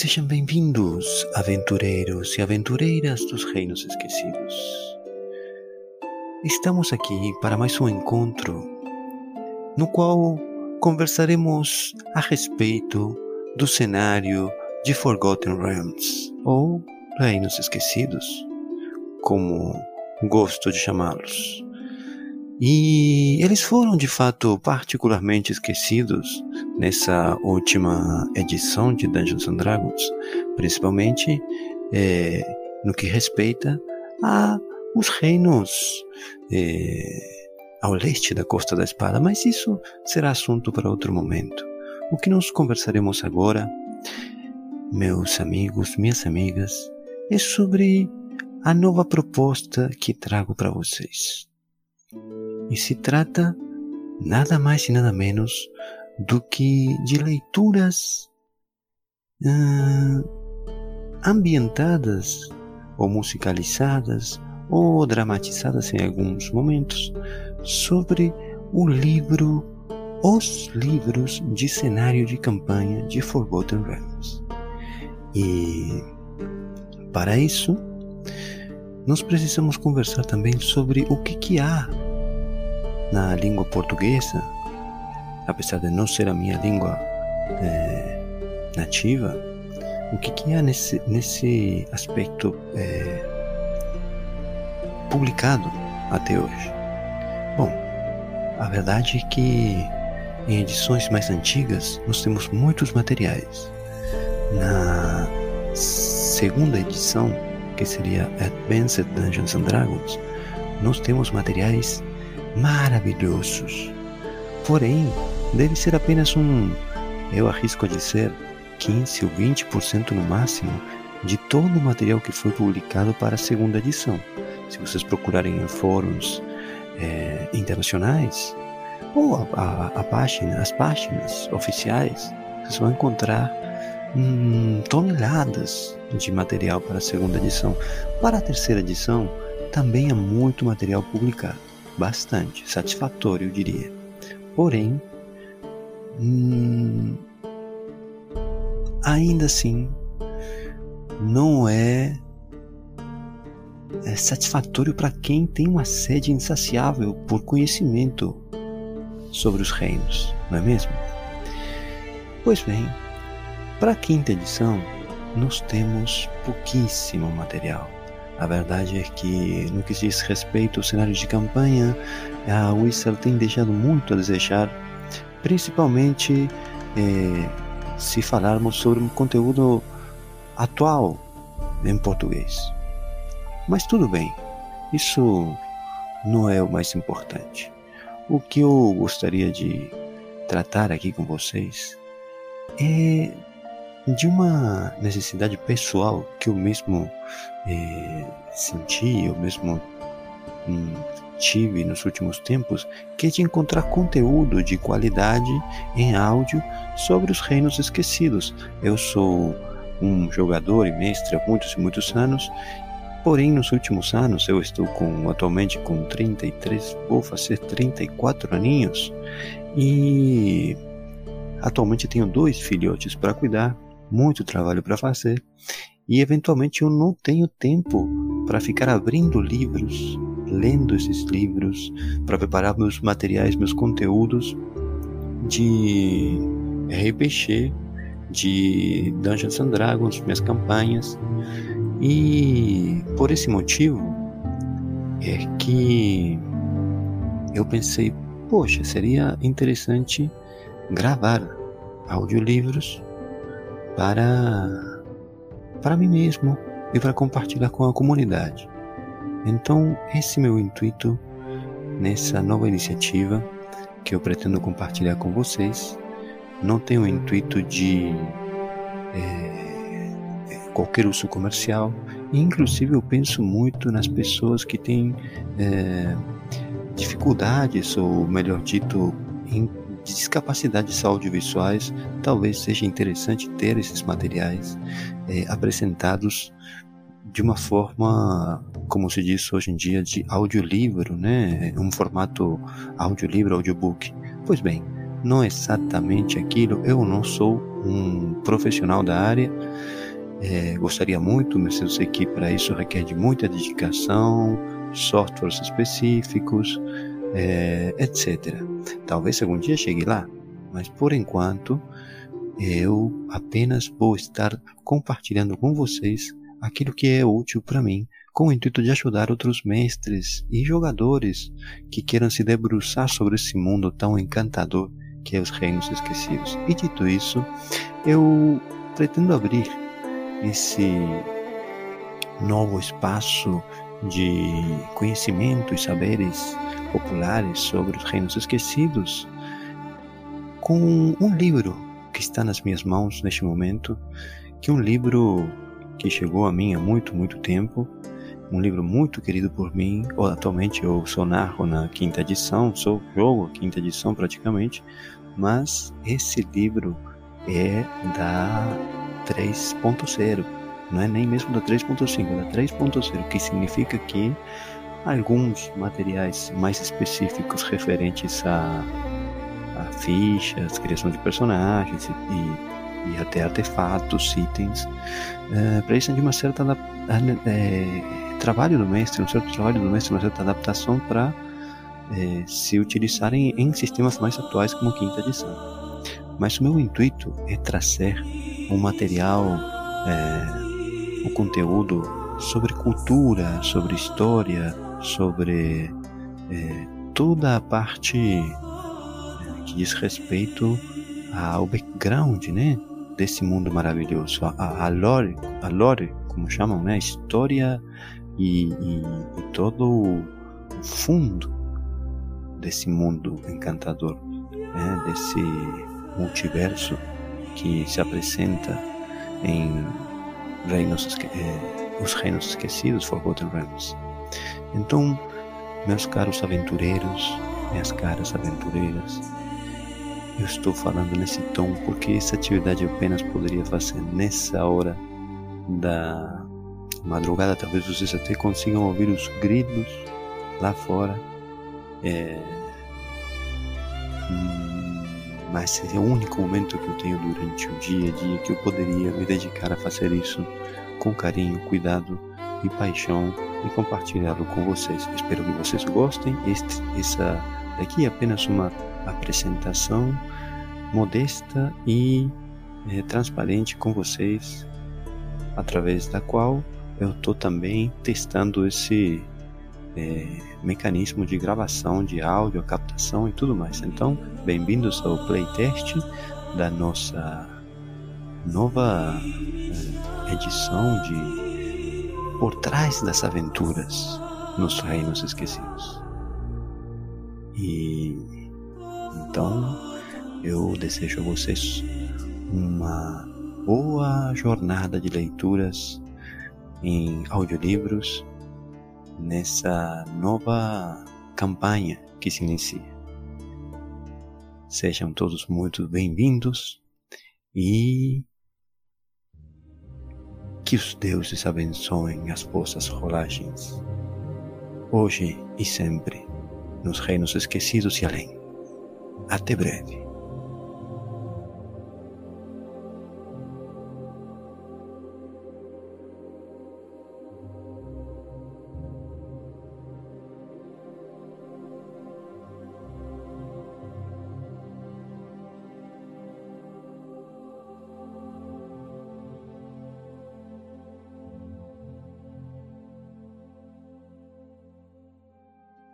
Sejam bem-vindos, aventureiros e aventureiras dos Reinos Esquecidos. Estamos aqui para mais um encontro no qual conversaremos a respeito do cenário de Forgotten Realms ou Reinos Esquecidos, como gosto de chamá-los. E eles foram de fato particularmente esquecidos nessa última edição de Dungeons and Dragons, principalmente é, no que respeita a os reinos é, ao leste da Costa da Espada, mas isso será assunto para outro momento. O que nós conversaremos agora, meus amigos, minhas amigas, é sobre a nova proposta que trago para vocês. E se trata nada mais e nada menos do que de leituras uh, ambientadas ou musicalizadas ou dramatizadas em alguns momentos sobre o livro Os Livros de Cenário de Campanha de Forgotten Realms. E para isso, nós precisamos conversar também sobre o que, que há na língua portuguesa, apesar de não ser a minha língua é, nativa, o que, que há nesse, nesse aspecto é, publicado até hoje? Bom, a verdade é que em edições mais antigas nós temos muitos materiais. Na segunda edição, que seria Advanced Dungeons and Dragons, nós temos materiais maravilhosos. Porém, deve ser apenas um, eu arrisco a dizer, 15 ou 20% no máximo de todo o material que foi publicado para a segunda edição. Se vocês procurarem em fóruns é, internacionais ou a, a, a, página, as páginas oficiais, vocês vão encontrar hum, toneladas de material para a segunda edição. Para a terceira edição, também há muito material publicado bastante satisfatório, eu diria. Porém, hum, ainda assim, não é, é satisfatório para quem tem uma sede insaciável por conhecimento sobre os reinos, não é mesmo? Pois bem, para a quinta edição, nós temos pouquíssimo material. A verdade é que, no que diz respeito ao cenário de campanha, a Wizard tem deixado muito a desejar, principalmente eh, se falarmos sobre um conteúdo atual em português. Mas tudo bem, isso não é o mais importante. O que eu gostaria de tratar aqui com vocês é de uma necessidade pessoal que eu mesmo eh, senti, eu mesmo hum, tive nos últimos tempos, que é de encontrar conteúdo de qualidade em áudio sobre os reinos esquecidos. Eu sou um jogador e mestre há muitos e muitos anos, porém nos últimos anos eu estou com atualmente com 33, vou fazer 34 aninhos e atualmente tenho dois filhotes para cuidar muito trabalho para fazer e eventualmente eu não tenho tempo para ficar abrindo livros, lendo esses livros, para preparar meus materiais, meus conteúdos de RPG, de Dungeons and Dragons, minhas campanhas. E por esse motivo é que eu pensei, poxa, seria interessante gravar audiolivros para para mim mesmo e para compartilhar com a comunidade. Então, esse é meu intuito nessa nova iniciativa que eu pretendo compartilhar com vocês. Não tem o intuito de é, qualquer uso comercial, inclusive eu penso muito nas pessoas que têm é, dificuldades, ou melhor dito, em discapacidades audiovisuais, talvez seja interessante ter esses materiais é, apresentados de uma forma, como se diz hoje em dia, de audiolivro, né? Um formato audiolivro, audiobook. Pois bem, não é exatamente aquilo. Eu não sou um profissional da área. É, gostaria muito, mas eu sei que para isso requer de muita dedicação, softwares específicos, é, etc. Talvez algum dia chegue lá, mas por enquanto eu apenas vou estar compartilhando com vocês aquilo que é útil para mim, com o intuito de ajudar outros mestres e jogadores que queiram se debruçar sobre esse mundo tão encantador que é os Reinos Esquecidos. E dito isso, eu pretendo abrir esse novo espaço de conhecimento e saberes populares sobre os Reinos Esquecidos com um livro que está nas minhas mãos neste momento, que é um livro que chegou a mim há muito, muito tempo, um livro muito querido por mim. Atualmente eu sou narro na quinta edição, sou jogo quinta edição praticamente, mas esse livro é da 3.0, não é nem mesmo da 3.5, é da 3.0, que significa que alguns materiais mais específicos referentes a, a fichas, criação de personagens e, e até artefatos, itens, é, precisam de uma certa é, trabalho do mestre, um certo trabalho do mestre, uma certa adaptação para é, se utilizarem em sistemas mais atuais como quinta edição. Mas o meu intuito é trazer um material, é, um conteúdo sobre cultura, sobre história, sobre é, toda a parte é, que diz respeito ao background, né? desse mundo maravilhoso, a, a lore, a lore, como chamam, né? A história e, e, e todo o fundo desse mundo encantador, né? desse multiverso que se apresenta em reinos, eh, os reinos esquecidos, Forgotten Realms. Então, meus caros aventureiros, minhas caras aventureiras, eu estou falando nesse tom porque essa atividade eu apenas poderia fazer nessa hora da madrugada. Talvez vocês até consigam ouvir os gritos lá fora. É... Hum, mas é o único momento que eu tenho durante o dia a dia que eu poderia me dedicar a fazer isso com carinho, cuidado e paixão e compartilhá-lo com vocês. Espero que vocês gostem. Este, essa daqui é apenas uma apresentação modesta e é, transparente com vocês, através da qual eu estou também testando esse é, mecanismo de gravação de áudio, captação e tudo mais. Então, bem-vindos ao playtest da nossa nova é, edição de Por Trás das Aventuras nos Reinos Esquecidos. E então eu desejo a vocês uma boa jornada de leituras em audiolivros nessa nova campanha que se inicia. Sejam todos muito bem-vindos e que os deuses abençoem as vossas rolagens, hoje e sempre, nos reinos esquecidos e além. Até breve.